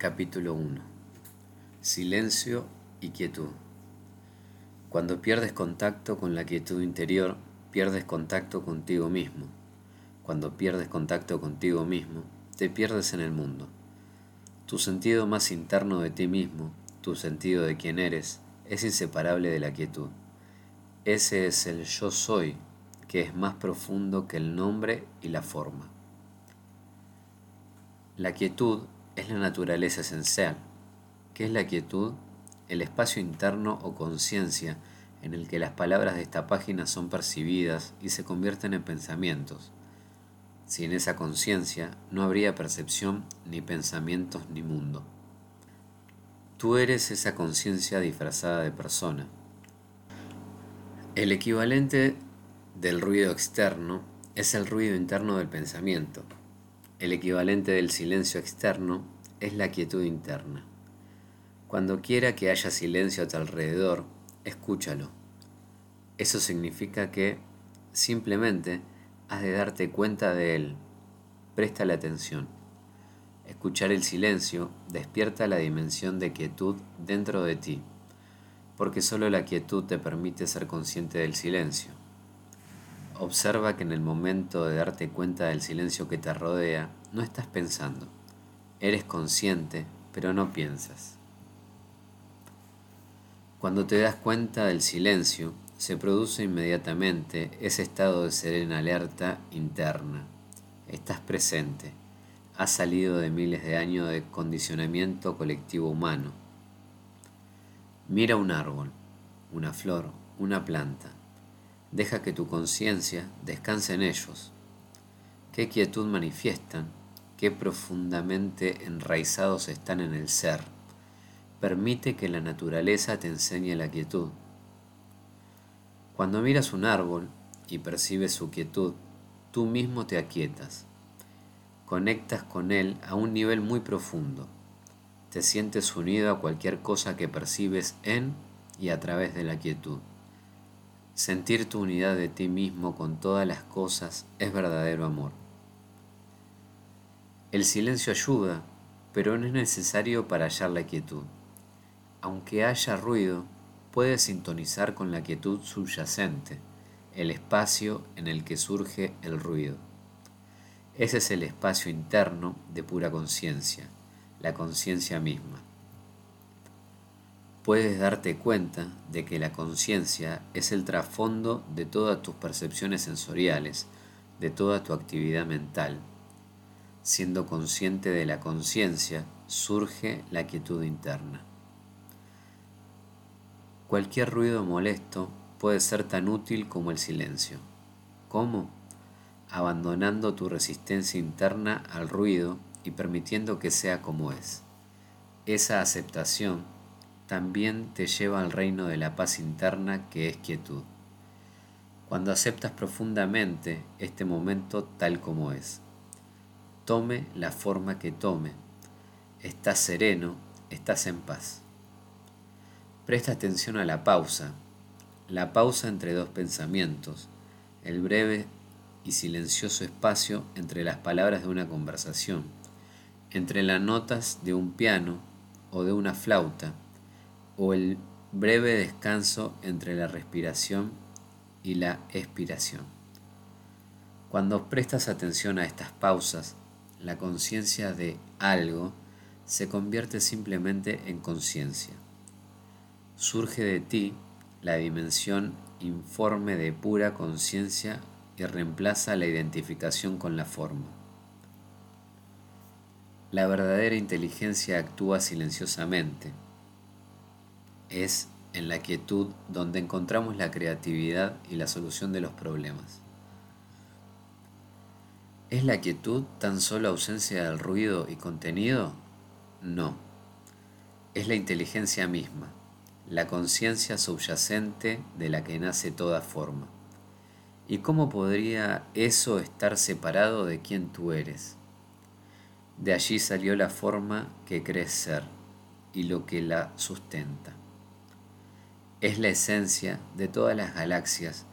Capítulo 1 Silencio y quietud. Cuando pierdes contacto con la quietud interior, pierdes contacto contigo mismo. Cuando pierdes contacto contigo mismo, te pierdes en el mundo. Tu sentido más interno de ti mismo, tu sentido de quién eres, es inseparable de la quietud. Ese es el yo soy, que es más profundo que el nombre y la forma. La quietud es la naturaleza esencial. ¿Qué es la quietud? El espacio interno o conciencia en el que las palabras de esta página son percibidas y se convierten en pensamientos. Sin esa conciencia no habría percepción, ni pensamientos, ni mundo. Tú eres esa conciencia disfrazada de persona. El equivalente del ruido externo es el ruido interno del pensamiento. El equivalente del silencio externo es la quietud interna. Cuando quiera que haya silencio a tu alrededor, escúchalo. Eso significa que simplemente has de darte cuenta de él. Presta la atención. Escuchar el silencio despierta la dimensión de quietud dentro de ti, porque solo la quietud te permite ser consciente del silencio. Observa que en el momento de darte cuenta del silencio que te rodea, no estás pensando. Eres consciente, pero no piensas. Cuando te das cuenta del silencio, se produce inmediatamente ese estado de serena alerta interna. Estás presente. Has salido de miles de años de condicionamiento colectivo humano. Mira un árbol, una flor, una planta Deja que tu conciencia descanse en ellos. Qué quietud manifiestan, qué profundamente enraizados están en el ser. Permite que la naturaleza te enseñe la quietud. Cuando miras un árbol y percibes su quietud, tú mismo te aquietas. Conectas con él a un nivel muy profundo. Te sientes unido a cualquier cosa que percibes en y a través de la quietud. Sentir tu unidad de ti mismo con todas las cosas es verdadero amor. El silencio ayuda, pero no es necesario para hallar la quietud. Aunque haya ruido, puedes sintonizar con la quietud subyacente, el espacio en el que surge el ruido. Ese es el espacio interno de pura conciencia, la conciencia misma puedes darte cuenta de que la conciencia es el trasfondo de todas tus percepciones sensoriales, de toda tu actividad mental. Siendo consciente de la conciencia, surge la quietud interna. Cualquier ruido molesto puede ser tan útil como el silencio. ¿Cómo? Abandonando tu resistencia interna al ruido y permitiendo que sea como es. Esa aceptación también te lleva al reino de la paz interna que es quietud. Cuando aceptas profundamente este momento tal como es, tome la forma que tome, estás sereno, estás en paz. Presta atención a la pausa, la pausa entre dos pensamientos, el breve y silencioso espacio entre las palabras de una conversación, entre las notas de un piano o de una flauta, o el breve descanso entre la respiración y la expiración. Cuando prestas atención a estas pausas, la conciencia de algo se convierte simplemente en conciencia. Surge de ti la dimensión informe de pura conciencia y reemplaza la identificación con la forma. La verdadera inteligencia actúa silenciosamente es en la quietud donde encontramos la creatividad y la solución de los problemas. ¿Es la quietud tan solo ausencia del ruido y contenido? No. Es la inteligencia misma, la conciencia subyacente de la que nace toda forma. ¿Y cómo podría eso estar separado de quien tú eres? De allí salió la forma que crees ser y lo que la sustenta es la esencia de todas las galaxias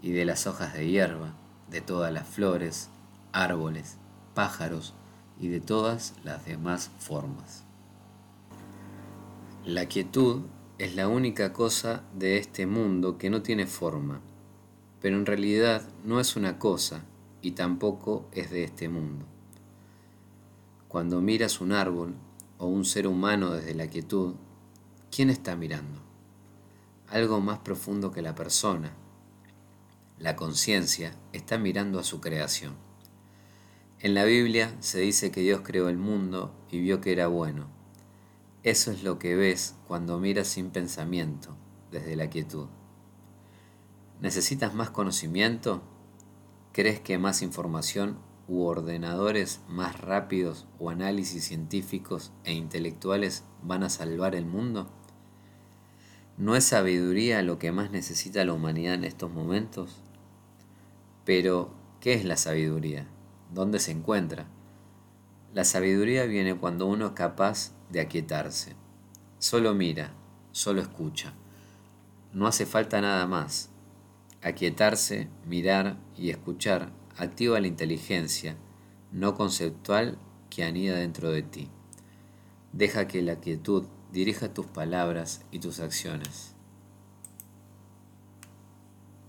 y de las hojas de hierba, de todas las flores, árboles, pájaros y de todas las demás formas. La quietud es la única cosa de este mundo que no tiene forma, pero en realidad no es una cosa y tampoco es de este mundo. Cuando miras un árbol o un ser humano desde la quietud, ¿quién está mirando? Algo más profundo que la persona. La conciencia está mirando a su creación. En la Biblia se dice que Dios creó el mundo y vio que era bueno eso es lo que ves cuando miras sin pensamiento, desde la quietud. ¿Necesitas más conocimiento? ¿Crees que más información u ordenadores más rápidos o análisis científicos e intelectuales van a salvar el mundo? ¿No es sabiduría lo que más necesita la humanidad en estos momentos? Pero, ¿qué es la sabiduría? ¿Dónde se encuentra? La sabiduría viene cuando uno es capaz de aquietarse. Solo mira, solo escucha. No hace falta nada más. Aquietarse, mirar y escuchar activa la inteligencia no conceptual que anida dentro de ti. Deja que la quietud dirija tus palabras y tus acciones.